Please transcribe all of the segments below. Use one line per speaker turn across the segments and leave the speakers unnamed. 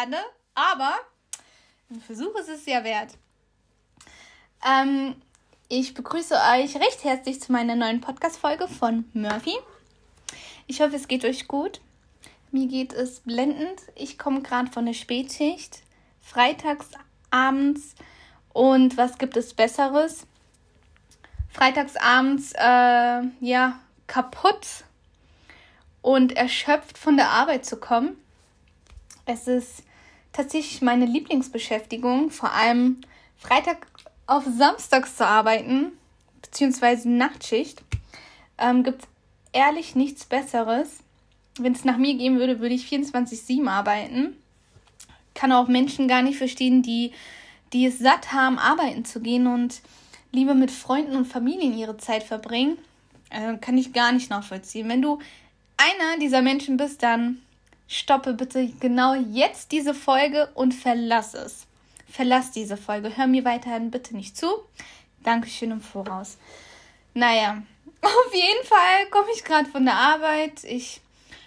werde, aber ein Versuch ist es ja wert. Ähm, ich begrüße euch recht herzlich zu meiner neuen Podcast-Folge von Murphy. Ich hoffe, es geht euch gut. Mir geht es blendend. Ich komme gerade von der Spätschicht, freitags abends. Und was gibt es Besseres? Freitags abends, äh, ja, kaputt und erschöpft von der Arbeit zu kommen. Es ist tatsächlich meine Lieblingsbeschäftigung, vor allem Freitag auf Samstags zu arbeiten, beziehungsweise Nachtschicht. Ähm, Gibt es ehrlich nichts Besseres. Wenn es nach mir gehen würde, würde ich 24-7 arbeiten. Kann auch Menschen gar nicht verstehen, die, die es satt haben, arbeiten zu gehen und lieber mit Freunden und Familien ihre Zeit verbringen. Äh, kann ich gar nicht nachvollziehen. Wenn du einer dieser Menschen bist, dann stoppe bitte genau jetzt diese Folge und verlass es. Verlass diese Folge. Hör mir weiterhin bitte nicht zu. Dankeschön im Voraus. Naja, auf jeden Fall komme ich gerade von der Arbeit. Ich,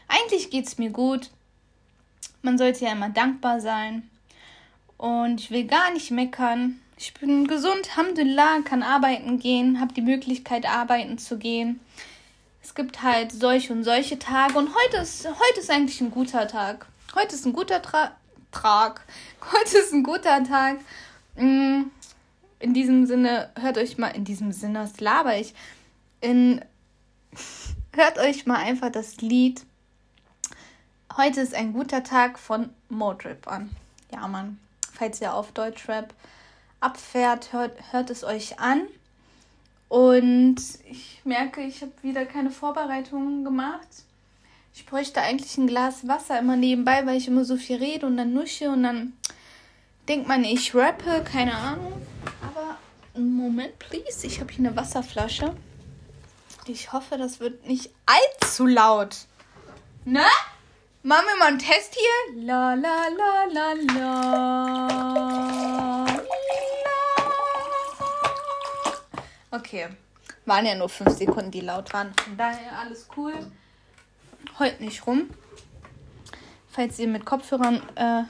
eigentlich geht es mir gut. Man sollte ja immer dankbar sein. Und ich will gar nicht meckern. Ich bin gesund, Alhamdulillah, kann arbeiten gehen, habe die Möglichkeit, arbeiten zu gehen es gibt halt solche und solche Tage und heute ist, heute ist eigentlich ein guter Tag. Heute ist ein guter Tra Trag. Heute ist ein guter Tag. Mm, in diesem Sinne, hört euch mal, in diesem Sinne, was laber ich? In, hört euch mal einfach das Lied Heute ist ein guter Tag von Motrip an. Ja, Mann. Falls ihr auf Deutschrap abfährt, hört, hört es euch an. Und ich merke, ich habe wieder keine Vorbereitungen gemacht. Ich bräuchte eigentlich ein Glas Wasser immer nebenbei, weil ich immer so viel rede und dann nusche und dann denkt man, ich rappe, keine Ahnung. Aber Moment, please. Ich habe hier eine Wasserflasche. Ich hoffe, das wird nicht allzu laut. Ne? Machen wir mal einen Test hier. La la la la la. Okay. Waren ja nur fünf Sekunden, die laut waren. Von daher alles cool. Heute nicht rum. Falls ihr mit Kopfhörern äh,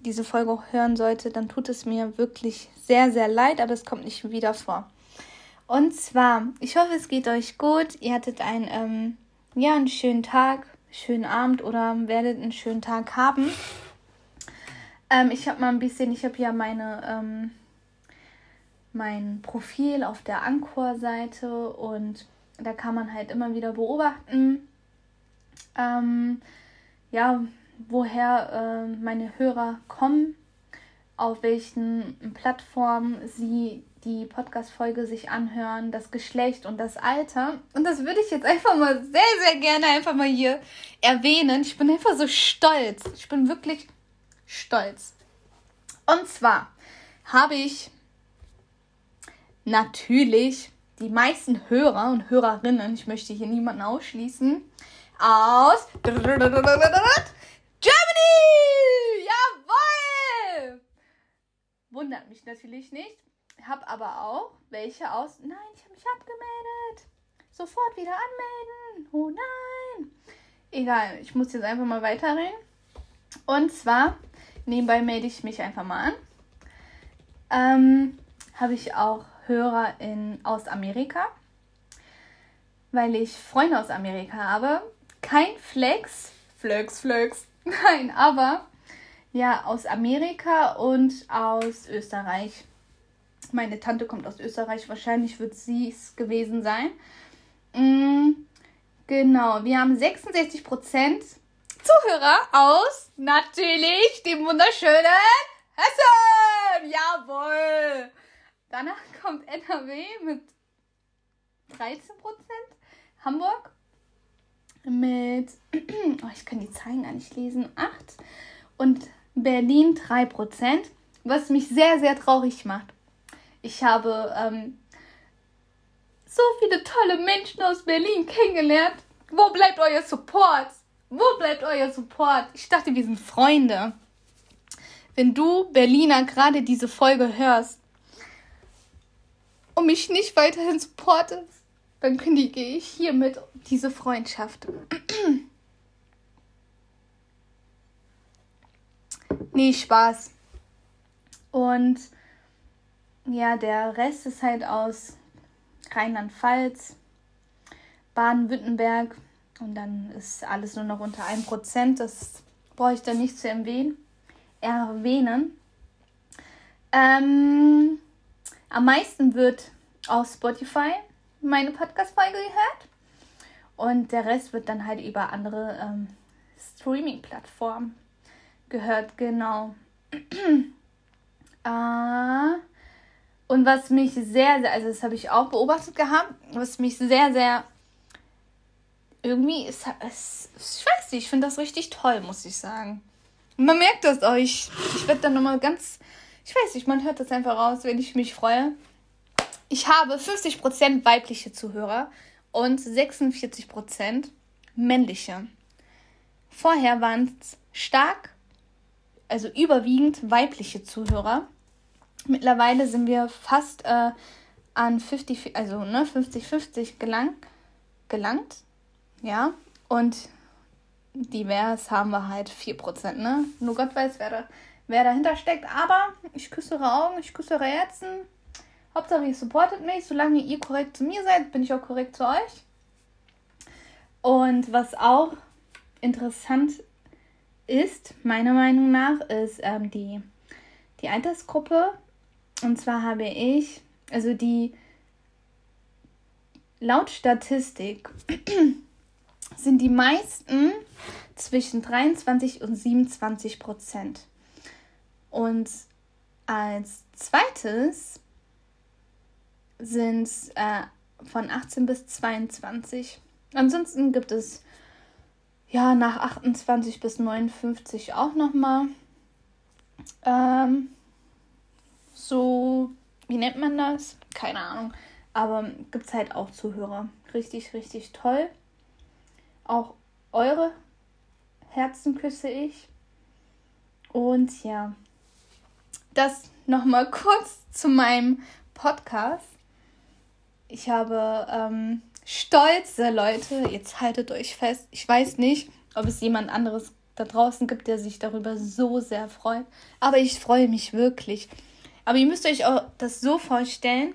diese Folge hören solltet, dann tut es mir wirklich sehr, sehr leid, aber es kommt nicht wieder vor. Und zwar, ich hoffe, es geht euch gut. Ihr hattet einen, ähm, ja, einen schönen Tag, schönen Abend oder werdet einen schönen Tag haben. Ähm, ich habe mal ein bisschen, ich habe ja meine ähm, mein Profil auf der Anchor-Seite und da kann man halt immer wieder beobachten, ähm, ja, woher äh, meine Hörer kommen, auf welchen Plattformen sie die Podcast-Folge sich anhören, das Geschlecht und das Alter. Und das würde ich jetzt einfach mal sehr, sehr gerne einfach mal hier erwähnen. Ich bin einfach so stolz. Ich bin wirklich stolz. Und zwar habe ich natürlich die meisten Hörer und Hörerinnen, ich möchte hier niemanden ausschließen, aus Germany! Jawohl! Wundert mich natürlich nicht. Hab aber auch welche aus. Nein, ich habe mich abgemeldet. Sofort wieder anmelden. Oh nein. Egal, ich muss jetzt einfach mal weiterreden. Und zwar, nebenbei melde ich mich einfach mal an. Ähm, habe ich auch Hörer in, aus Amerika, weil ich Freunde aus Amerika habe. Kein Flex, Flex, Flex, nein, aber ja, aus Amerika und aus Österreich. Meine Tante kommt aus Österreich, wahrscheinlich wird sie es gewesen sein. Mm, genau, wir haben 66% Zuhörer aus natürlich dem wunderschönen Hessen. Jawohl. Danach kommt NRW mit 13%. Hamburg mit, oh, ich kann die Zahlen gar nicht lesen, 8. Und Berlin 3%, was mich sehr, sehr traurig macht. Ich habe ähm, so viele tolle Menschen aus Berlin kennengelernt. Wo bleibt euer Support? Wo bleibt euer Support? Ich dachte, wir sind Freunde. Wenn du Berliner gerade diese Folge hörst, und mich nicht weiterhin supportet, dann kündige ich hiermit diese Freundschaft. Nee, Spaß. Und ja, der Rest ist halt aus Rheinland-Pfalz, Baden-Württemberg und dann ist alles nur noch unter 1%. Das brauche ich dann nicht zu erwähnen. erwähnen. Ähm, am meisten wird auf Spotify meine Podcast-Folge gehört. Und der Rest wird dann halt über andere ähm, Streaming-Plattformen gehört, genau. äh, und was mich sehr, sehr, also das habe ich auch beobachtet gehabt, was mich sehr, sehr irgendwie ist, ist ich weiß nicht, ich finde das richtig toll, muss ich sagen. Man merkt das auch. Ich werde dann nochmal ganz, ich weiß nicht, man hört das einfach raus, wenn ich mich freue. Ich habe 50% weibliche Zuhörer und 46% männliche. Vorher waren es stark, also überwiegend weibliche Zuhörer. Mittlerweile sind wir fast äh, an 50, also ne, 50-50 gelang, gelangt. Ja, und divers haben wir halt 4%, ne? Nur Gott weiß, wer, da, wer dahinter steckt. Aber ich küsse eure Augen, ich küsse eure Herzen. Hauptsache, ihr supportet mich. Solange ihr korrekt zu mir seid, bin ich auch korrekt zu euch. Und was auch interessant ist, meiner Meinung nach, ist ähm, die, die Altersgruppe. Und zwar habe ich, also die laut Statistik sind die meisten zwischen 23 und 27 Prozent. Und als zweites sind äh, von 18 bis 22. Ansonsten gibt es ja nach 28 bis 59 auch nochmal ähm, so, wie nennt man das? Keine Ahnung. Aber gibt es halt auch Zuhörer. Richtig, richtig toll. Auch eure Herzen küsse ich. Und ja, das nochmal kurz zu meinem Podcast. Ich habe ähm, stolze Leute, jetzt haltet euch fest. Ich weiß nicht, ob es jemand anderes da draußen gibt, der sich darüber so sehr freut. Aber ich freue mich wirklich. Aber ihr müsst euch auch das so vorstellen.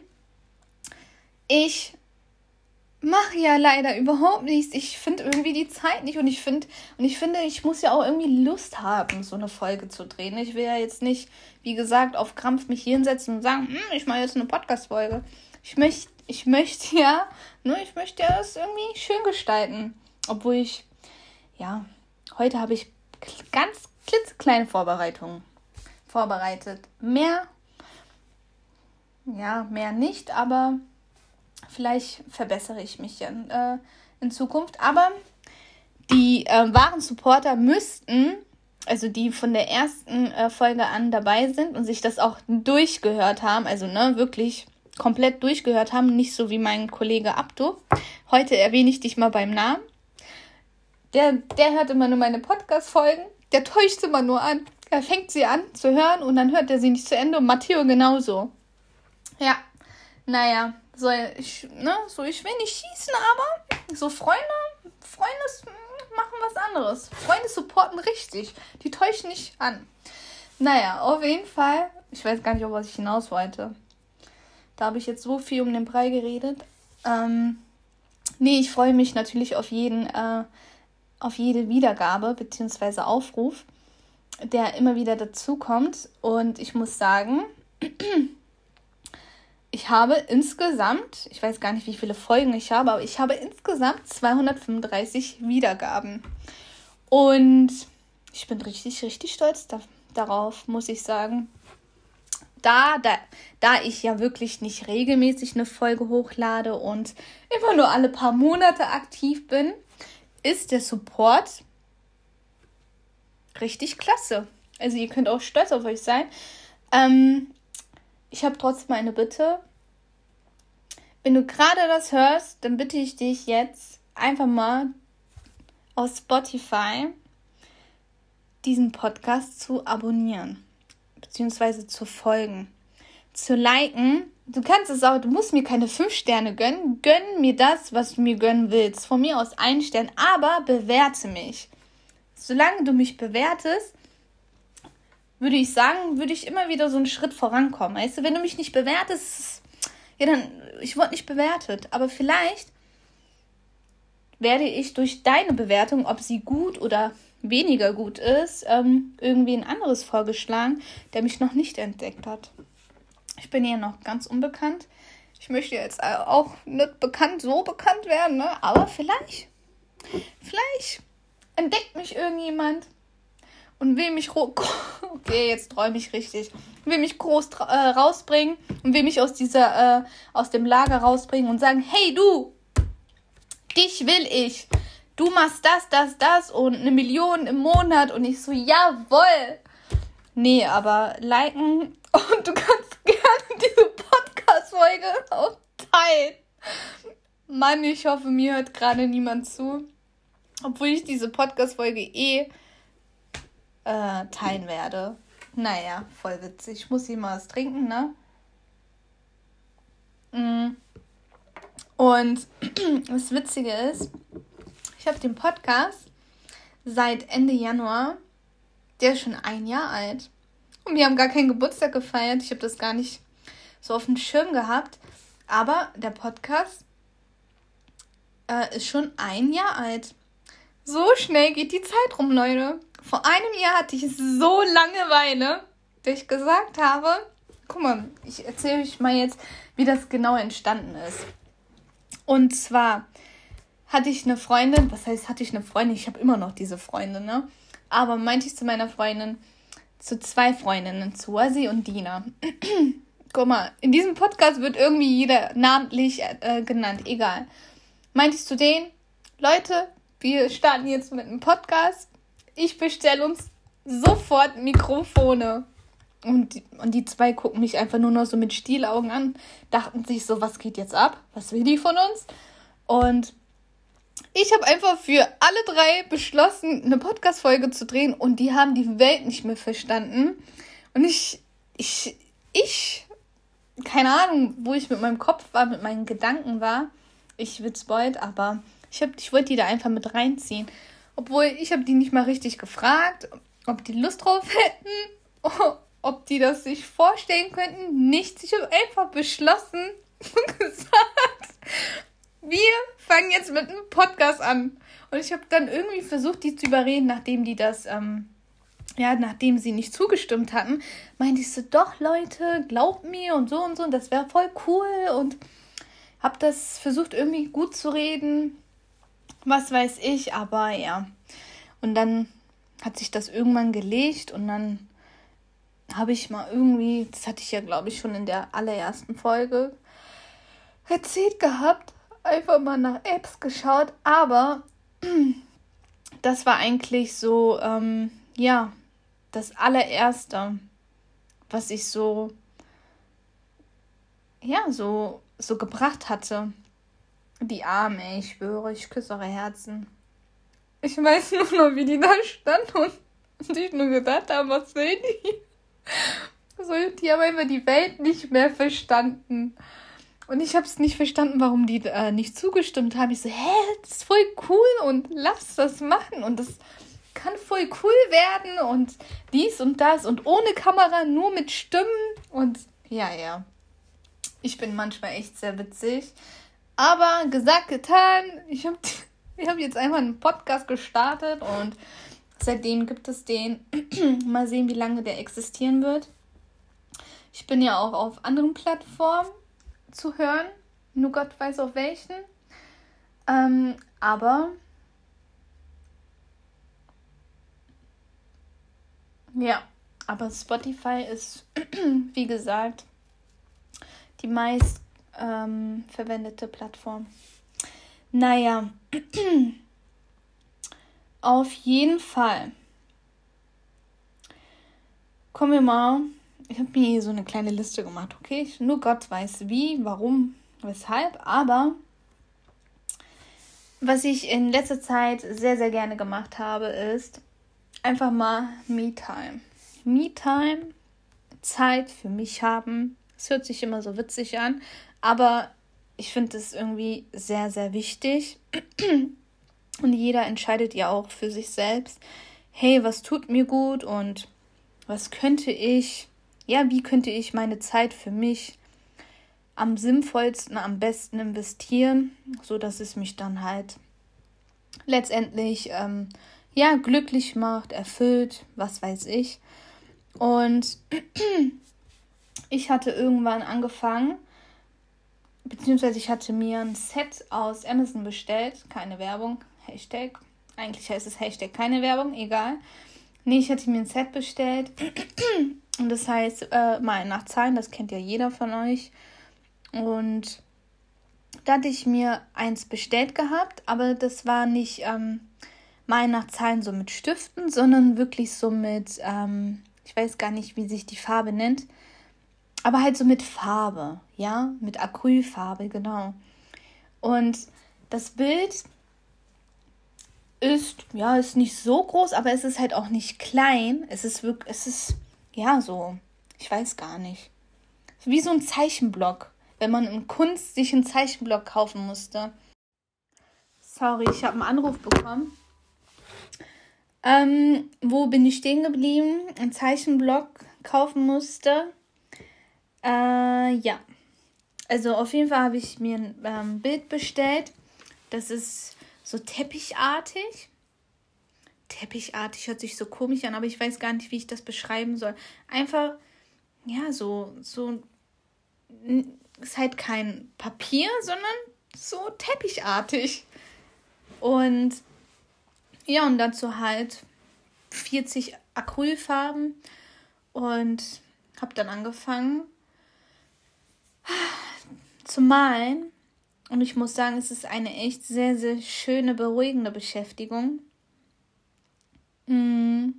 Ich mache ja leider überhaupt nichts. Ich finde irgendwie die Zeit nicht und ich finde und ich finde, ich muss ja auch irgendwie Lust haben, so eine Folge zu drehen. Ich will ja jetzt nicht, wie gesagt, auf Krampf mich hinsetzen und sagen, hm, ich mache jetzt eine Podcast Folge. Ich möchte ich möchte ja, nur ich möchte ja das irgendwie schön gestalten, obwohl ich ja, heute habe ich ganz klitzekleine Vorbereitungen vorbereitet. Mehr ja, mehr nicht, aber vielleicht verbessere ich mich ja äh, in Zukunft. Aber die äh, wahren Supporter müssten, also die von der ersten äh, Folge an dabei sind und sich das auch durchgehört haben, also ne, wirklich komplett durchgehört haben, nicht so wie mein Kollege Abdo. Heute erwähne ich dich mal beim Namen. Der, der hört immer nur meine Podcast-Folgen. Der täuscht immer nur an. Er fängt sie an zu hören und dann hört er sie nicht zu Ende. Und Matteo genauso. Ja, naja, so ich, ne, so ich will nicht schießen, aber so Freunde, Freunde machen was anderes. Freunde supporten richtig. Die täuschen nicht an. Naja, auf jeden Fall. Ich weiß gar nicht, auf was ich hinaus wollte. Da habe ich jetzt so viel um den Brei geredet. Ähm, nee, ich freue mich natürlich auf jeden, äh, auf jede Wiedergabe bzw. Aufruf, der immer wieder dazukommt. Und ich muss sagen, ich habe insgesamt, ich weiß gar nicht, wie viele Folgen ich habe, aber ich habe insgesamt 235 Wiedergaben. Und ich bin richtig, richtig stolz da, darauf, muss ich sagen. Da, da, da ich ja wirklich nicht regelmäßig eine Folge hochlade und immer nur alle paar Monate aktiv bin, ist der Support richtig klasse. Also ihr könnt auch stolz auf euch sein. Ähm, ich habe trotzdem eine Bitte. Wenn du gerade das hörst, dann bitte ich dich jetzt einfach mal aus Spotify diesen Podcast zu abonnieren, beziehungsweise zu folgen, zu liken. Du kannst es auch, du musst mir keine 5 Sterne gönnen. Gönn mir das, was du mir gönnen willst. Von mir aus ein Stern, aber bewerte mich. Solange du mich bewertest, würde ich sagen, würde ich immer wieder so einen Schritt vorankommen. Weißt du, wenn du mich nicht bewertest, ja, dann, ich wurde nicht bewertet. Aber vielleicht werde ich durch deine Bewertung, ob sie gut oder weniger gut ist, ähm, irgendwie ein anderes vorgeschlagen, der mich noch nicht entdeckt hat. Ich bin ja noch ganz unbekannt. Ich möchte jetzt auch nicht bekannt, so bekannt werden, ne? aber vielleicht, vielleicht entdeckt mich irgendjemand und will mich okay jetzt träume ich richtig. Will mich groß äh, rausbringen und will mich aus dieser äh, aus dem Lager rausbringen und sagen hey du dich will ich. Du machst das das das und eine Million im Monat. Und ich so jawoll. Nee aber liken und du kannst gerne diese Podcast Folge auch teilen. Mann ich hoffe mir hört gerade niemand zu obwohl ich diese Podcast Folge eh äh, teilen werde. Naja, voll witzig. Ich muss hier mal was trinken, ne? Mm. Und das Witzige ist, ich habe den Podcast seit Ende Januar. Der ist schon ein Jahr alt. Und wir haben gar keinen Geburtstag gefeiert. Ich habe das gar nicht so auf dem Schirm gehabt. Aber der Podcast äh, ist schon ein Jahr alt. So schnell geht die Zeit rum, Leute. Vor einem Jahr hatte ich so Langeweile, dass ich gesagt habe, guck mal, ich erzähle euch mal jetzt, wie das genau entstanden ist. Und zwar hatte ich eine Freundin, was heißt, hatte ich eine Freundin? Ich habe immer noch diese Freundin, ne? Aber meinte ich zu meiner Freundin, zu zwei Freundinnen, zu Wasi und Dina. Guck mal, in diesem Podcast wird irgendwie jeder namentlich äh, genannt, egal. Meinte ich zu denen, Leute, wir starten jetzt mit einem Podcast ich bestelle uns sofort Mikrofone. Und die, und die zwei gucken mich einfach nur noch so mit Stielaugen an, dachten sich so, was geht jetzt ab? Was will die von uns? Und ich habe einfach für alle drei beschlossen, eine Podcast-Folge zu drehen und die haben die Welt nicht mehr verstanden. Und ich, ich, ich, keine Ahnung, wo ich mit meinem Kopf war, mit meinen Gedanken war. Ich witzbeut, aber ich, ich wollte die da einfach mit reinziehen. Obwohl ich habe die nicht mal richtig gefragt, ob die Lust drauf hätten, ob die das sich vorstellen könnten. Nichts. Ich habe einfach beschlossen und gesagt, wir fangen jetzt mit einem Podcast an. Und ich habe dann irgendwie versucht, die zu überreden, nachdem die das, ähm, ja, nachdem sie nicht zugestimmt hatten, meinte ich so, doch Leute, glaubt mir und so und so, und das wäre voll cool und habe das versucht irgendwie gut zu reden was weiß ich, aber ja. Und dann hat sich das irgendwann gelegt und dann habe ich mal irgendwie, das hatte ich ja glaube ich schon in der allerersten Folge erzählt gehabt, einfach mal nach Apps geschaut, aber das war eigentlich so, ähm, ja, das allererste, was ich so, ja, so, so gebracht hatte. Die Arme, ich schwöre, ich küsse eure Herzen. Ich weiß nur noch, wie die da standen und, und ich nur gedacht habe, was will die? So, die haben einfach die Welt nicht mehr verstanden. Und ich habe es nicht verstanden, warum die äh, nicht zugestimmt haben. Ich so, hä, das ist voll cool und lass das machen und das kann voll cool werden und dies und das und ohne Kamera, nur mit Stimmen und ja, ja. Ich bin manchmal echt sehr witzig. Aber gesagt, getan. Ich habe ich hab jetzt einfach einen Podcast gestartet und seitdem gibt es den. Mal sehen, wie lange der existieren wird. Ich bin ja auch auf anderen Plattformen zu hören. Nur Gott weiß auf welchen. Ähm, aber ja, aber Spotify ist, wie gesagt, die meist ähm, verwendete Plattform. Naja, auf jeden Fall. Kommen wir mal. Ich habe mir hier so eine kleine Liste gemacht, okay? Nur Gott weiß wie, warum, weshalb, aber was ich in letzter Zeit sehr, sehr gerne gemacht habe, ist einfach mal Me-Time. Me-Time, Zeit für mich haben. Es hört sich immer so witzig an, aber ich finde es irgendwie sehr, sehr wichtig. Und jeder entscheidet ja auch für sich selbst, hey, was tut mir gut und was könnte ich, ja, wie könnte ich meine Zeit für mich am sinnvollsten, am besten investieren, so dass es mich dann halt letztendlich ähm, ja glücklich macht, erfüllt, was weiß ich. Und ich hatte irgendwann angefangen, beziehungsweise ich hatte mir ein Set aus Amazon bestellt, keine Werbung, Hashtag. Eigentlich heißt es Hashtag keine Werbung, egal. Nee, ich hatte mir ein Set bestellt. Und das heißt, äh, Zahlen, das kennt ja jeder von euch. Und da hatte ich mir eins bestellt gehabt, aber das war nicht ähm, Zahlen so mit Stiften, sondern wirklich so mit, ähm, ich weiß gar nicht, wie sich die Farbe nennt, aber halt so mit Farbe, ja, mit Acrylfarbe, genau. Und das Bild ist, ja, ist nicht so groß, aber es ist halt auch nicht klein. Es ist wirklich, es ist, ja, so, ich weiß gar nicht. Wie so ein Zeichenblock wenn man in Kunst sich einen Zeichenblock kaufen musste. Sorry, ich habe einen Anruf bekommen. Ähm, wo bin ich stehen geblieben? Ein Zeichenblock kaufen musste. Äh, ja. Also auf jeden Fall habe ich mir ein ähm, Bild bestellt. Das ist so teppichartig. Teppichartig hört sich so komisch an, aber ich weiß gar nicht, wie ich das beschreiben soll. Einfach, ja, so, so ist halt kein Papier, sondern so teppichartig. Und ja, und dazu halt 40 Acrylfarben und habe dann angefangen zu malen. Und ich muss sagen, es ist eine echt sehr, sehr schöne, beruhigende Beschäftigung. Mm.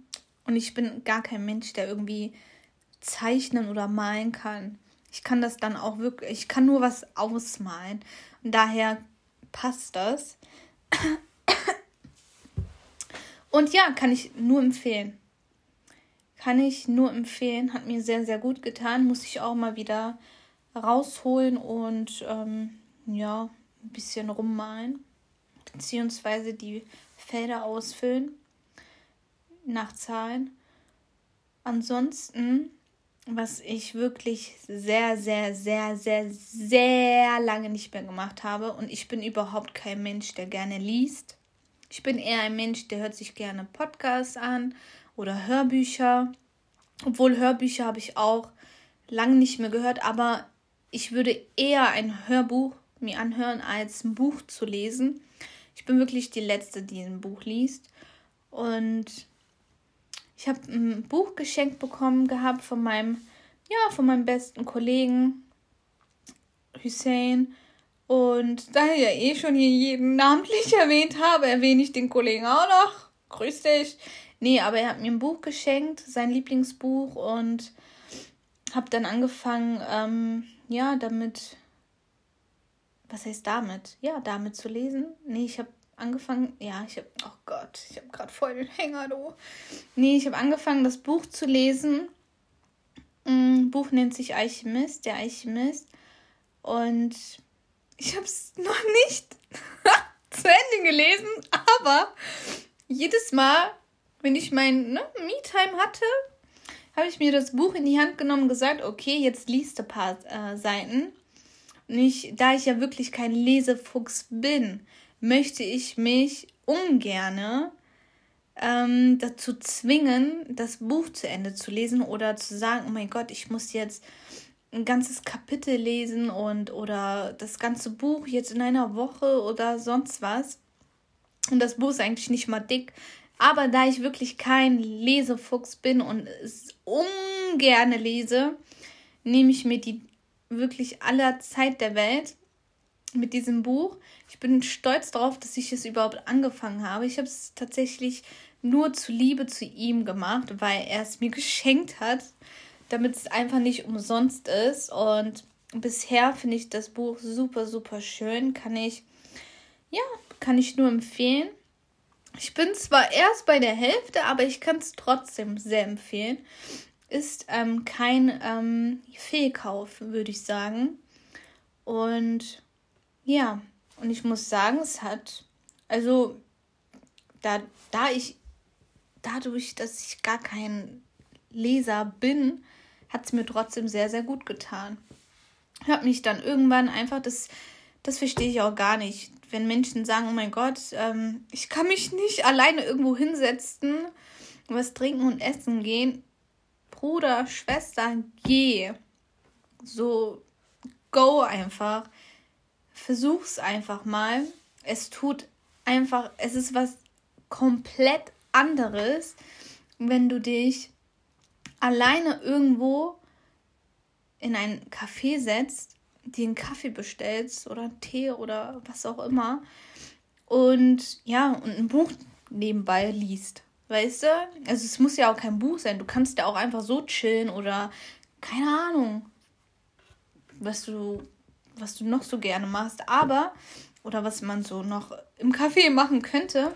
Und ich bin gar kein Mensch, der irgendwie zeichnen oder malen kann. Ich kann das dann auch wirklich, ich kann nur was ausmalen. Und daher passt das. Und ja, kann ich nur empfehlen. Kann ich nur empfehlen. Hat mir sehr, sehr gut getan. Muss ich auch mal wieder rausholen und ähm, ja, ein bisschen rummalen. Beziehungsweise die Felder ausfüllen. Nach Zahlen. Ansonsten was ich wirklich sehr, sehr, sehr, sehr, sehr lange nicht mehr gemacht habe. Und ich bin überhaupt kein Mensch, der gerne liest. Ich bin eher ein Mensch, der hört sich gerne Podcasts an oder Hörbücher. Obwohl Hörbücher habe ich auch lange nicht mehr gehört, aber ich würde eher ein Hörbuch mir anhören, als ein Buch zu lesen. Ich bin wirklich die Letzte, die ein Buch liest. Und ich habe ein Buch geschenkt bekommen gehabt von meinem, ja, von meinem besten Kollegen Hussein. Und da ich ja eh schon hier jeden namentlich erwähnt habe, erwähne ich den Kollegen auch noch. Grüß dich. Nee, aber er hat mir ein Buch geschenkt, sein Lieblingsbuch, und habe dann angefangen, ähm, ja, damit. Was heißt damit? Ja, damit zu lesen. Nee, ich habe angefangen, ja, ich habe, oh Gott, ich habe gerade voll den Hänger, du. Nee, ich habe angefangen, das Buch zu lesen. Ein mm, Buch nennt sich Alchemist, der Alchemist. Und ich habe es noch nicht zu Ende gelesen, aber jedes Mal, wenn ich mein ne, Me-Time hatte, habe ich mir das Buch in die Hand genommen und gesagt, okay, jetzt liest ein paar äh, Seiten. Und ich, da ich ja wirklich kein Lesefuchs bin, möchte ich mich ungerne ähm, dazu zwingen, das Buch zu Ende zu lesen oder zu sagen, oh mein Gott, ich muss jetzt ein ganzes Kapitel lesen und oder das ganze Buch jetzt in einer Woche oder sonst was. Und das Buch ist eigentlich nicht mal dick. Aber da ich wirklich kein Lesefuchs bin und es ungerne lese, nehme ich mir die wirklich aller Zeit der Welt mit diesem Buch. Ich bin stolz darauf, dass ich es überhaupt angefangen habe. Ich habe es tatsächlich nur zu Liebe zu ihm gemacht, weil er es mir geschenkt hat, damit es einfach nicht umsonst ist. Und bisher finde ich das Buch super, super schön. Kann ich, ja, kann ich nur empfehlen. Ich bin zwar erst bei der Hälfte, aber ich kann es trotzdem sehr empfehlen. Ist ähm, kein ähm, Fehlkauf, würde ich sagen. Und ja, und ich muss sagen, es hat, also da, da ich, dadurch, dass ich gar kein Leser bin, hat es mir trotzdem sehr, sehr gut getan. Ich habe mich dann irgendwann einfach, das, das verstehe ich auch gar nicht, wenn Menschen sagen, oh mein Gott, ähm, ich kann mich nicht alleine irgendwo hinsetzen, was trinken und essen gehen. Bruder, Schwester, geh. So, go einfach. Versuch's einfach mal. Es tut einfach, es ist was komplett anderes, wenn du dich alleine irgendwo in ein Café setzt, dir einen Kaffee bestellst oder einen Tee oder was auch immer und ja, und ein Buch nebenbei liest. Weißt du? Also es muss ja auch kein Buch sein. Du kannst ja auch einfach so chillen oder keine Ahnung, was du, was du noch so gerne machst. Aber, oder was man so noch im Café machen könnte.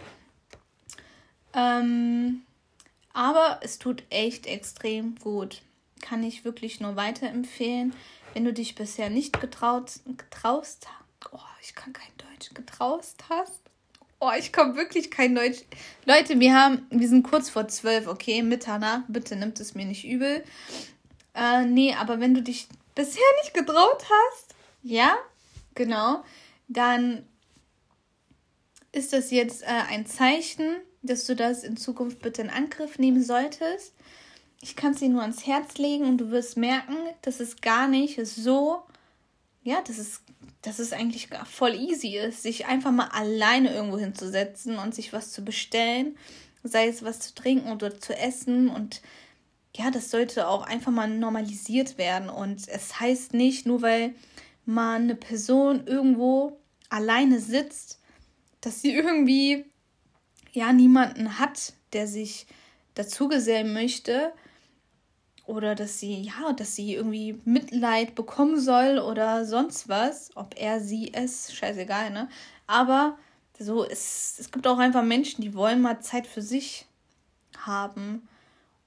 Ähm, aber es tut echt extrem gut. Kann ich wirklich nur weiterempfehlen. Wenn du dich bisher nicht getraut, getraust, oh, ich kann kein Deutsch, getraust hast. Oh, ich komme wirklich kein Deutsch. Leute, wir haben, wir sind kurz vor zwölf, okay, Mitternacht. Bitte nimmt es mir nicht übel. Äh, nee, aber wenn du dich bisher nicht getraut hast, ja, genau, dann ist das jetzt äh, ein Zeichen, dass du das in Zukunft bitte in Angriff nehmen solltest. Ich kann es dir nur ans Herz legen und du wirst merken, dass es gar nicht so, ja, dass es, dass es eigentlich voll easy ist, sich einfach mal alleine irgendwo hinzusetzen und sich was zu bestellen, sei es was zu trinken oder zu essen. Und ja, das sollte auch einfach mal normalisiert werden. Und es heißt nicht, nur weil man eine Person irgendwo alleine sitzt, dass sie irgendwie ja niemanden hat, der sich dazugesellen möchte oder dass sie ja, dass sie irgendwie Mitleid bekommen soll oder sonst was, ob er sie es, scheißegal, ne? Aber so es, es gibt auch einfach Menschen, die wollen mal Zeit für sich haben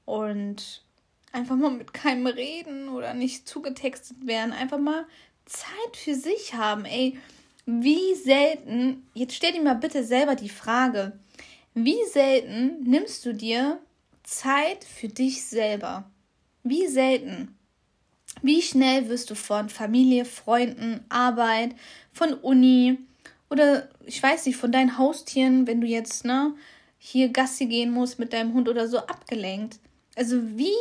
und einfach mal mit keinem reden oder nicht zugetextet werden, einfach mal Zeit für sich haben. Ey, wie selten, jetzt stell dir mal bitte selber die Frage, wie selten nimmst du dir Zeit für dich selber? Wie selten? Wie schnell wirst du von Familie, Freunden, Arbeit, von Uni oder ich weiß nicht, von deinen Haustieren, wenn du jetzt ne, hier Gassi gehen musst mit deinem Hund oder so, abgelenkt? Also wie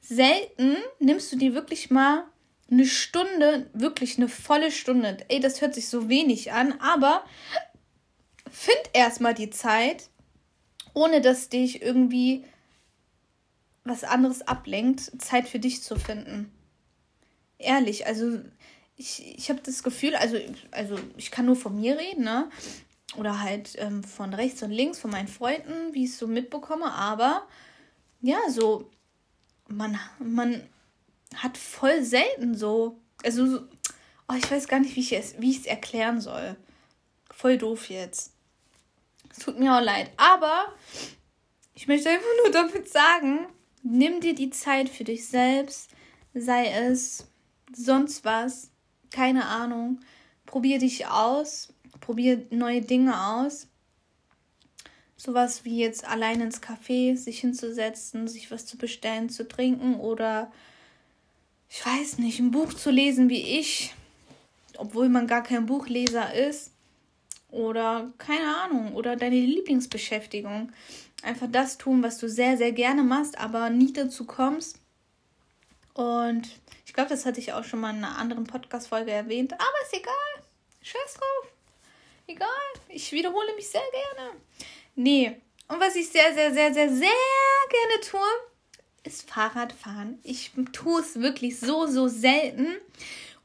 selten nimmst du dir wirklich mal eine Stunde, wirklich eine volle Stunde. Ey, das hört sich so wenig an, aber find erstmal die Zeit, ohne dass dich irgendwie was anderes ablenkt, Zeit für dich zu finden. Ehrlich, also ich, ich habe das Gefühl, also, also ich kann nur von mir reden, ne? Oder halt ähm, von rechts und links, von meinen Freunden, wie ich es so mitbekomme, aber ja, so, man, man hat voll selten so, also, oh, ich weiß gar nicht, wie ich es, wie erklären soll. Voll doof jetzt. Es tut mir auch leid. Aber ich möchte einfach nur damit sagen, nimm dir die Zeit für dich selbst, sei es sonst was, keine Ahnung. Probier dich aus, probier neue Dinge aus. Sowas wie jetzt allein ins Café sich hinzusetzen, sich was zu bestellen, zu trinken oder ich weiß nicht, ein Buch zu lesen wie ich, obwohl man gar kein Buchleser ist. Oder keine Ahnung, oder deine Lieblingsbeschäftigung. Einfach das tun, was du sehr, sehr gerne machst, aber nie dazu kommst. Und ich glaube, das hatte ich auch schon mal in einer anderen Podcast-Folge erwähnt. Aber ist egal. Scheiß drauf. Egal. Ich wiederhole mich sehr gerne. Nee. Und was ich sehr, sehr, sehr, sehr, sehr gerne tue, ist Fahrradfahren. Ich tue es wirklich so, so selten.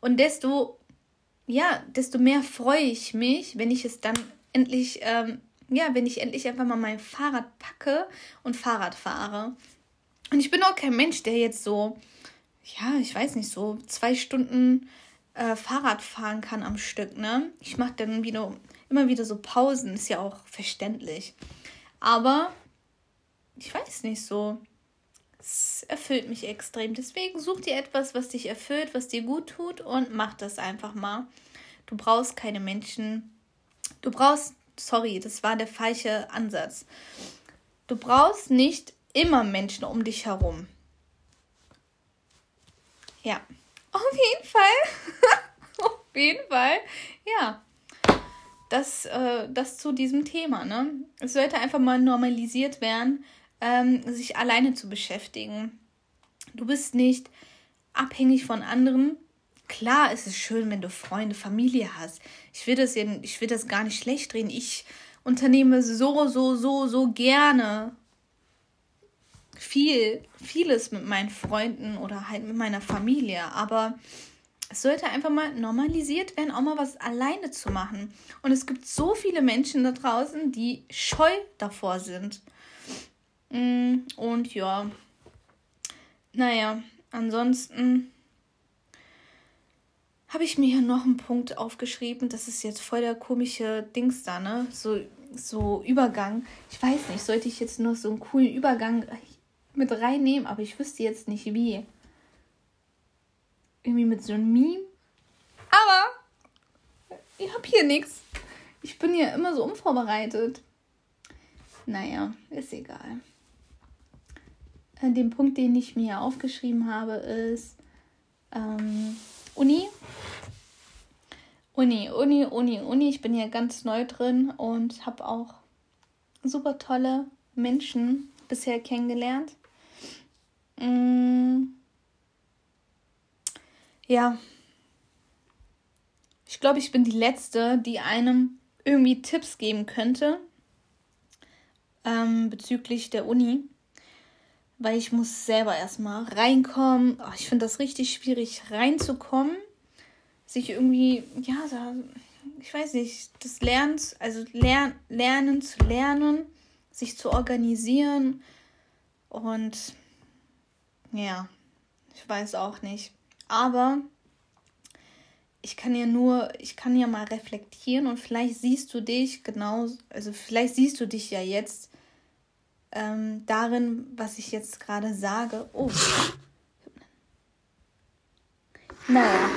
Und desto, ja, desto mehr freue ich mich, wenn ich es dann endlich, ähm, ja, wenn ich endlich einfach mal mein Fahrrad packe und Fahrrad fahre. Und ich bin auch kein Mensch, der jetzt so, ja, ich weiß nicht, so zwei Stunden äh, Fahrrad fahren kann am Stück, ne? Ich mache dann wieder, immer wieder so Pausen, ist ja auch verständlich. Aber ich weiß nicht so es erfüllt mich extrem. Deswegen such dir etwas, was dich erfüllt, was dir gut tut und mach das einfach mal. Du brauchst keine Menschen. Du brauchst, sorry, das war der falsche Ansatz. Du brauchst nicht immer Menschen um dich herum. Ja, auf jeden Fall. auf jeden Fall. Ja. Das, äh, das zu diesem Thema. Ne? Es sollte einfach mal normalisiert werden, ähm, sich alleine zu beschäftigen. Du bist nicht abhängig von anderen. Klar ist es schön, wenn du Freunde, Familie hast. Ich will das, ich will das gar nicht schlecht drehen. Ich unternehme so, so, so, so gerne viel, vieles mit meinen Freunden oder halt mit meiner Familie. Aber es sollte einfach mal normalisiert werden, auch mal was alleine zu machen. Und es gibt so viele Menschen da draußen, die scheu davor sind. Mm, und ja, naja, ansonsten habe ich mir hier noch einen Punkt aufgeschrieben. Das ist jetzt voll der komische Dings da, ne? So, so Übergang. Ich weiß nicht, sollte ich jetzt noch so einen coolen Übergang mit reinnehmen, aber ich wüsste jetzt nicht wie. Irgendwie mit so einem Meme. Aber ich habe hier nichts. Ich bin ja immer so unvorbereitet. Naja, ist egal. Äh, den Punkt, den ich mir aufgeschrieben habe, ist ähm, Uni. Uni, Uni, Uni, Uni. Ich bin ja ganz neu drin und habe auch super tolle Menschen bisher kennengelernt. Mm. Ja. Ich glaube, ich bin die Letzte, die einem irgendwie Tipps geben könnte ähm, bezüglich der Uni weil ich muss selber erstmal reinkommen. Oh, ich finde das richtig schwierig reinzukommen, sich irgendwie, ja, ich weiß nicht, das Lernen, also lern, lernen zu lernen, sich zu organisieren und ja, ich weiß auch nicht. Aber ich kann ja nur, ich kann ja mal reflektieren und vielleicht siehst du dich genau, also vielleicht siehst du dich ja jetzt ähm, darin, was ich jetzt gerade sage. Oh. Naja,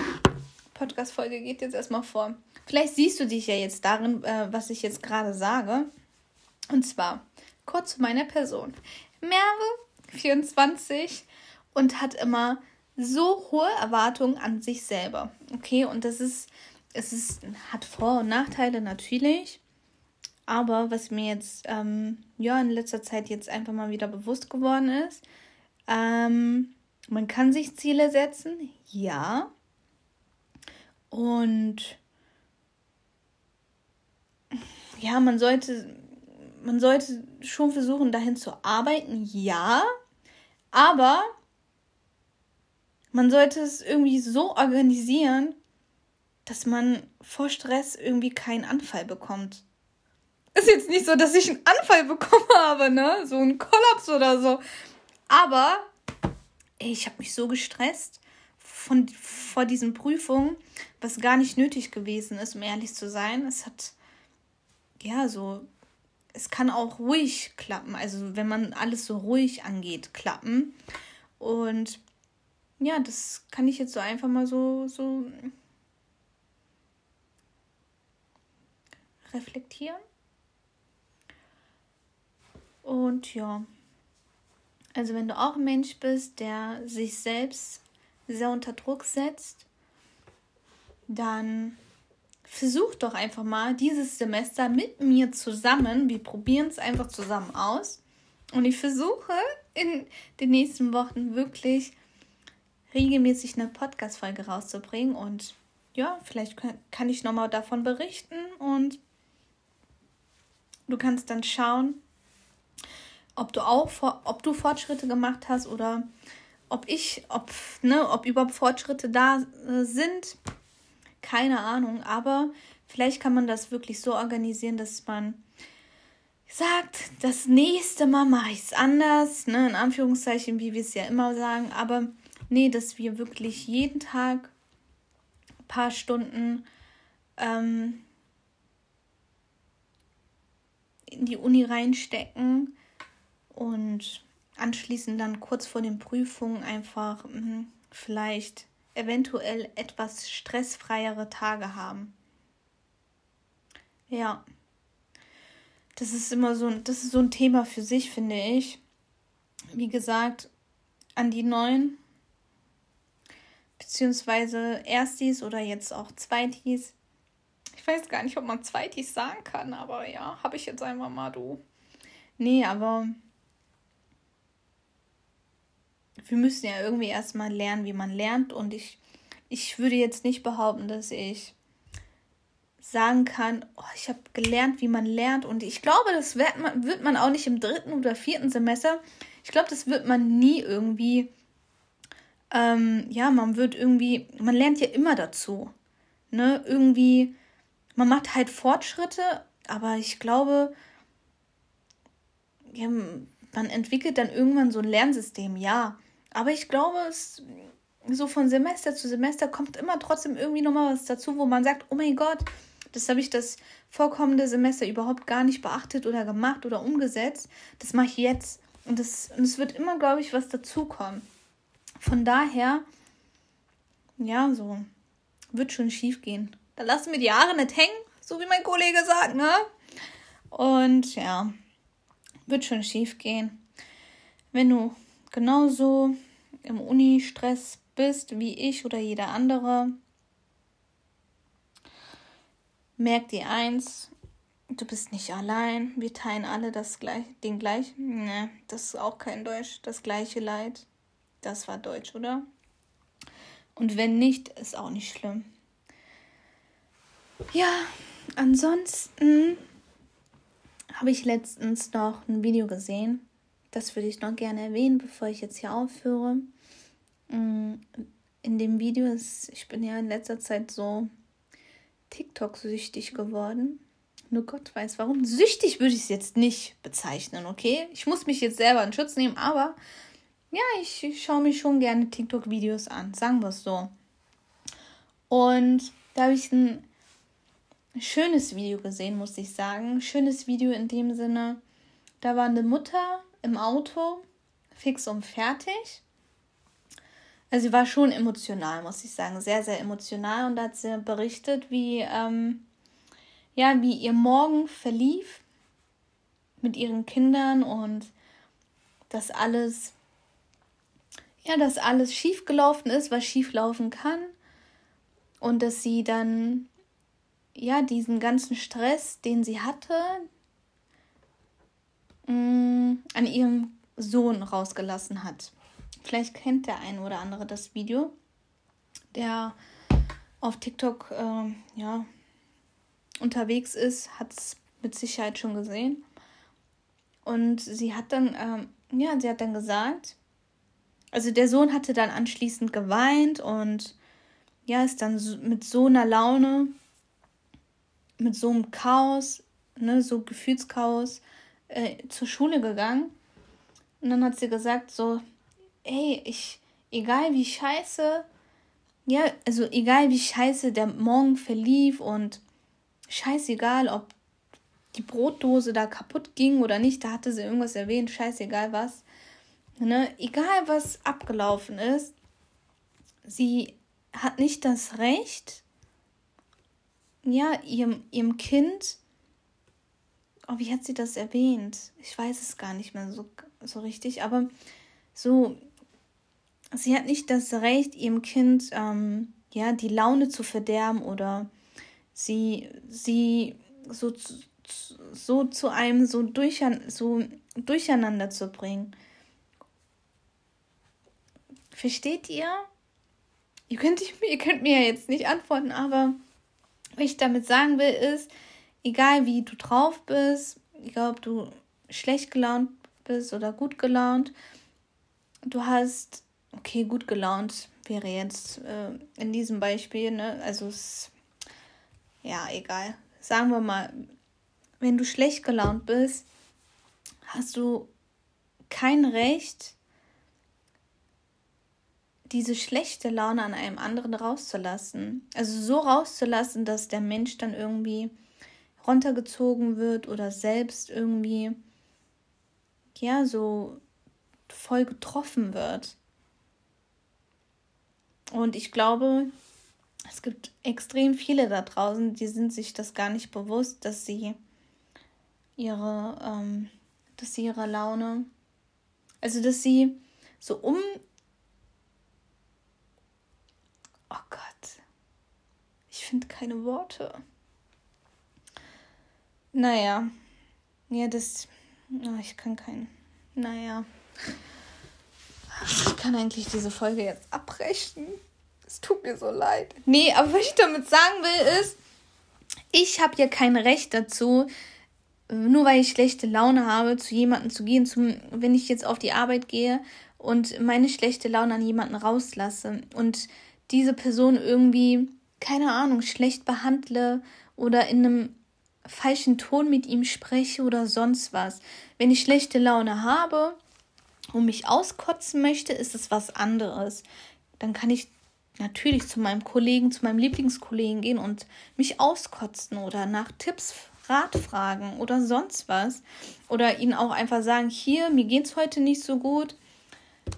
Podcast-Folge geht jetzt erstmal vor. Vielleicht siehst du dich ja jetzt darin, äh, was ich jetzt gerade sage. Und zwar kurz zu meiner Person. Merve, 24 und hat immer so hohe Erwartungen an sich selber. Okay, und das ist, es ist, hat Vor- und Nachteile natürlich. Aber was mir jetzt ähm, ja in letzter Zeit jetzt einfach mal wieder bewusst geworden ist, ähm, man kann sich Ziele setzen, ja. Und ja, man sollte, man sollte schon versuchen, dahin zu arbeiten, ja. Aber man sollte es irgendwie so organisieren, dass man vor Stress irgendwie keinen Anfall bekommt. Ist jetzt nicht so, dass ich einen Anfall bekommen habe, ne? So einen Kollaps oder so. Aber ey, ich habe mich so gestresst von, vor diesen Prüfungen, was gar nicht nötig gewesen ist, um ehrlich zu sein. Es hat, ja, so, es kann auch ruhig klappen. Also, wenn man alles so ruhig angeht, klappen. Und ja, das kann ich jetzt so einfach mal so, so reflektieren. Und ja, also wenn du auch ein Mensch bist, der sich selbst sehr unter Druck setzt, dann versuch doch einfach mal dieses Semester mit mir zusammen. Wir probieren es einfach zusammen aus. Und ich versuche in den nächsten Wochen wirklich regelmäßig eine Podcast-Folge rauszubringen. Und ja, vielleicht kann ich nochmal davon berichten und du kannst dann schauen, ob du auch ob du Fortschritte gemacht hast oder ob ich, ob, ne, ob überhaupt Fortschritte da äh, sind. Keine Ahnung, aber vielleicht kann man das wirklich so organisieren, dass man sagt, das nächste Mal mache ich es anders, ne, in Anführungszeichen, wie wir es ja immer sagen, aber nee, dass wir wirklich jeden Tag ein paar Stunden ähm, in die Uni reinstecken und anschließend dann kurz vor den Prüfungen einfach mh, vielleicht eventuell etwas stressfreiere Tage haben. Ja. Das ist immer so, das ist so ein Thema für sich, finde ich. wie gesagt, an die neuen, beziehungsweise Erstis oder jetzt auch Zweitis. Ich weiß gar nicht, ob man Zweitis sagen kann, aber ja, habe ich jetzt einfach mal du. Nee, aber wir müssen ja irgendwie erstmal lernen, wie man lernt. Und ich, ich würde jetzt nicht behaupten, dass ich sagen kann, oh, ich habe gelernt, wie man lernt. Und ich glaube, das wird man, wird man auch nicht im dritten oder vierten Semester. Ich glaube, das wird man nie irgendwie. Ähm, ja, man wird irgendwie, man lernt ja immer dazu. Ne? Irgendwie, man macht halt Fortschritte, aber ich glaube, ja, man entwickelt dann irgendwann so ein Lernsystem, ja. Aber ich glaube, es so von Semester zu Semester kommt immer trotzdem irgendwie nochmal was dazu, wo man sagt, oh mein Gott, das habe ich das vorkommende Semester überhaupt gar nicht beachtet oder gemacht oder umgesetzt. Das mache ich jetzt. Und es und wird immer, glaube ich, was dazukommen. Von daher, ja, so, wird schon schief gehen. Da lassen wir die Haare nicht hängen, so wie mein Kollege sagt, ne? Und ja, wird schon schief gehen. Wenn du genauso im Uni-Stress bist wie ich oder jeder andere, merk dir eins, du bist nicht allein. Wir teilen alle das gleich, den gleichen. Ne, das ist auch kein Deutsch. Das gleiche Leid. Das war Deutsch, oder? Und wenn nicht, ist auch nicht schlimm. Ja, ansonsten habe ich letztens noch ein Video gesehen. Das würde ich noch gerne erwähnen, bevor ich jetzt hier aufhöre. Mm, in dem Video ist, ich bin ja in letzter Zeit so TikTok-süchtig geworden. Nur Gott weiß warum. Süchtig würde ich es jetzt nicht bezeichnen, okay? Ich muss mich jetzt selber in Schutz nehmen, aber ja, ich, schaue mir schon gerne TikTok-Videos an, sagen wir es so. Und da habe ich ein schönes Video gesehen, muss ich sagen. Schönes Video in dem Sinne, da war eine Mutter im Auto, fix und fertig. Also sie war schon emotional, muss ich sagen, sehr, sehr emotional. Und da hat sie berichtet, wie, ähm, ja, wie ihr Morgen verlief mit ihren Kindern und dass alles, ja, dass alles schiefgelaufen ist, was schieflaufen kann. Und dass sie dann ja, diesen ganzen Stress, den sie hatte, mh, mm, an ihrem Sohn rausgelassen hat. Vielleicht kennt der ein oder andere das Video, der auf TikTok äh, ja, unterwegs ist, hat es mit Sicherheit schon gesehen. Und sie hat dann, ähm, ja, sie hat dann gesagt, also der Sohn hatte dann anschließend geweint und ja, ist dann mit so einer Laune mit so einem Chaos, ne, so Gefühlschaos, äh, zur Schule gegangen. Und dann hat sie gesagt, so, hey, ich, egal wie scheiße, ja, also egal wie scheiße der Morgen verlief und scheißegal, ob die Brotdose da kaputt ging oder nicht, da hatte sie irgendwas erwähnt, scheißegal was. Ne, egal was abgelaufen ist, sie hat nicht das Recht, ja, ihrem, ihrem Kind, oh, wie hat sie das erwähnt? Ich weiß es gar nicht mehr so, so richtig, aber so, sie hat nicht das Recht, ihrem Kind, ähm, ja, die Laune zu verderben oder sie, sie so, so zu einem so, durchan, so durcheinander zu bringen. Versteht ihr? Ihr könnt, ihr könnt mir ja jetzt nicht antworten, aber was ich damit sagen will, ist, egal wie du drauf bist, egal ob du schlecht gelaunt bist oder gut gelaunt, du hast, okay, gut gelaunt wäre jetzt äh, in diesem Beispiel, ne? Also es, ja, egal. Sagen wir mal, wenn du schlecht gelaunt bist, hast du kein Recht, diese schlechte Laune an einem anderen rauszulassen. Also so rauszulassen, dass der Mensch dann irgendwie runtergezogen wird oder selbst irgendwie, ja, so voll getroffen wird. Und ich glaube, es gibt extrem viele da draußen, die sind sich das gar nicht bewusst, dass sie ihre, ähm, dass sie ihre Laune Also, dass sie so um. Oh Gott. Ich finde keine Worte. Naja. Ja, das. Oh, ich kann kein. Naja. Ich kann eigentlich diese Folge jetzt abbrechen. Es tut mir so leid. Nee, aber was ich damit sagen will, ist, ich habe ja kein Recht dazu, nur weil ich schlechte Laune habe, zu jemandem zu gehen, zum, wenn ich jetzt auf die Arbeit gehe und meine schlechte Laune an jemanden rauslasse und diese Person irgendwie, keine Ahnung, schlecht behandle oder in einem falschen Ton mit ihm spreche oder sonst was. Wenn ich schlechte Laune habe und mich auskotzen möchte, ist es was anderes. Dann kann ich natürlich zu meinem Kollegen, zu meinem Lieblingskollegen gehen und mich auskotzen oder nach Tipps, Rat fragen oder sonst was. Oder ihnen auch einfach sagen, hier, mir geht es heute nicht so gut.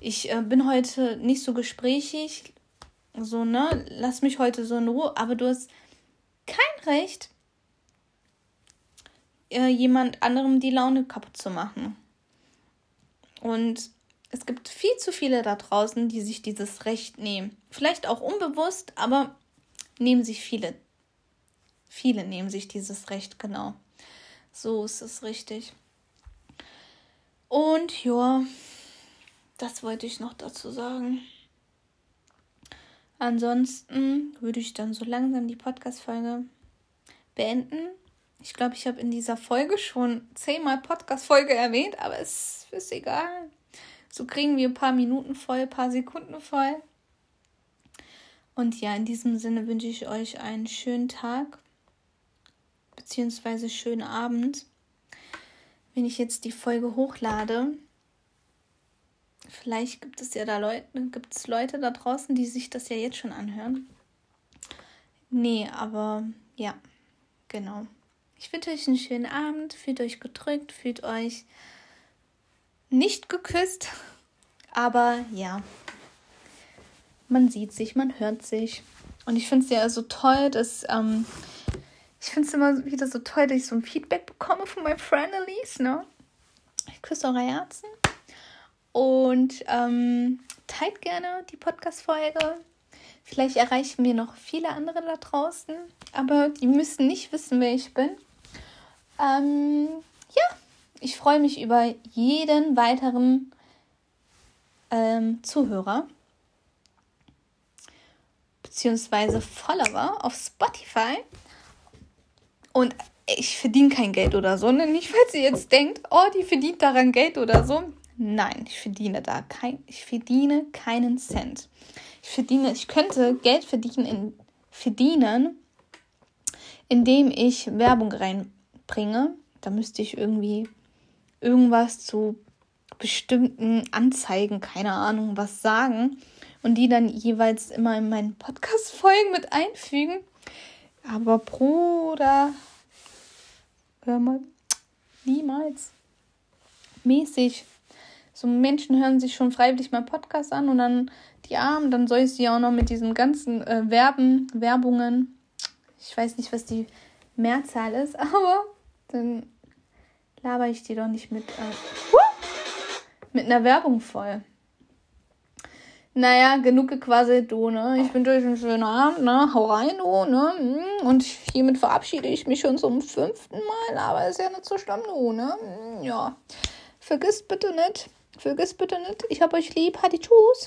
Ich äh, bin heute nicht so gesprächig. So, ne? Lass mich heute so in Ruhe. Aber du hast kein Recht, äh, jemand anderem die Laune kaputt zu machen. Und es gibt viel zu viele da draußen, die sich dieses Recht nehmen. Vielleicht auch unbewusst, aber nehmen sich viele. Viele nehmen sich dieses Recht, genau. So ist es richtig. Und ja, das wollte ich noch dazu sagen. Ansonsten würde ich dann so langsam die Podcast-Folge beenden. Ich glaube, ich habe in dieser Folge schon zehnmal Podcast-Folge erwähnt, aber es ist egal. So kriegen wir ein paar Minuten voll, ein paar Sekunden voll. Und ja, in diesem Sinne wünsche ich euch einen schönen Tag beziehungsweise schönen Abend. Wenn ich jetzt die Folge hochlade, vielleicht gibt es ja da Leute, gibt es Leute da draußen, die sich das ja jetzt schon anhören. Nee, aber ja, genau. Ich wünsche euch einen schönen Abend, fühlt euch gedrückt, fühlt euch nicht geküsst, aber ja, man sieht sich, man hört sich. Und ich finde es ja so toll, dass ähm, ich finde es immer wieder so toll, dass ich so ein Feedback bekomme von meinen Friendlies, ne? Ich küsse eure Herzen und ähm, teilt gerne die Podcast-Folge. Vielleicht erreichen wir noch viele andere da draußen, aber die müssen nicht wissen, wer ich bin. Ähm, ja, ich freue mich über jeden weiteren ähm, Zuhörer beziehungsweise Follower auf Spotify. Und ich verdiene kein Geld oder so. Ne? Nicht, falls ihr jetzt denkt, oh, die verdient daran Geld oder so. Nein, ich verdiene da kein, ich verdiene keinen Cent. Ich verdiene, ich könnte Geld verdienen, in, verdienen, indem ich Werbung reinbringe. Da müsste ich irgendwie irgendwas zu bestimmten Anzeigen, keine Ahnung, was sagen und die dann jeweils immer in meinen Podcast-Folgen mit einfügen. Aber Bruder, hör mal, niemals. Mäßig. So Menschen hören sich schon freiwillig meinen Podcast an und dann die Armen, dann soll ich sie auch noch mit diesen ganzen äh, Werben, Werbungen. Ich weiß nicht, was die Mehrzahl ist, aber dann laber ich die doch nicht mit, äh, mit einer Werbung voll. Naja, genug gequasselt, du, ne? Ich wünsche euch einen schönen Abend, ne? Hau rein, du, ne? Und hiermit verabschiede ich mich schon zum fünften Mal, aber ist ja nicht so schlimm, du, ne? Ja. Vergisst bitte nicht, vergisst bitte nicht, ich hab euch lieb, Hadi, tschüss.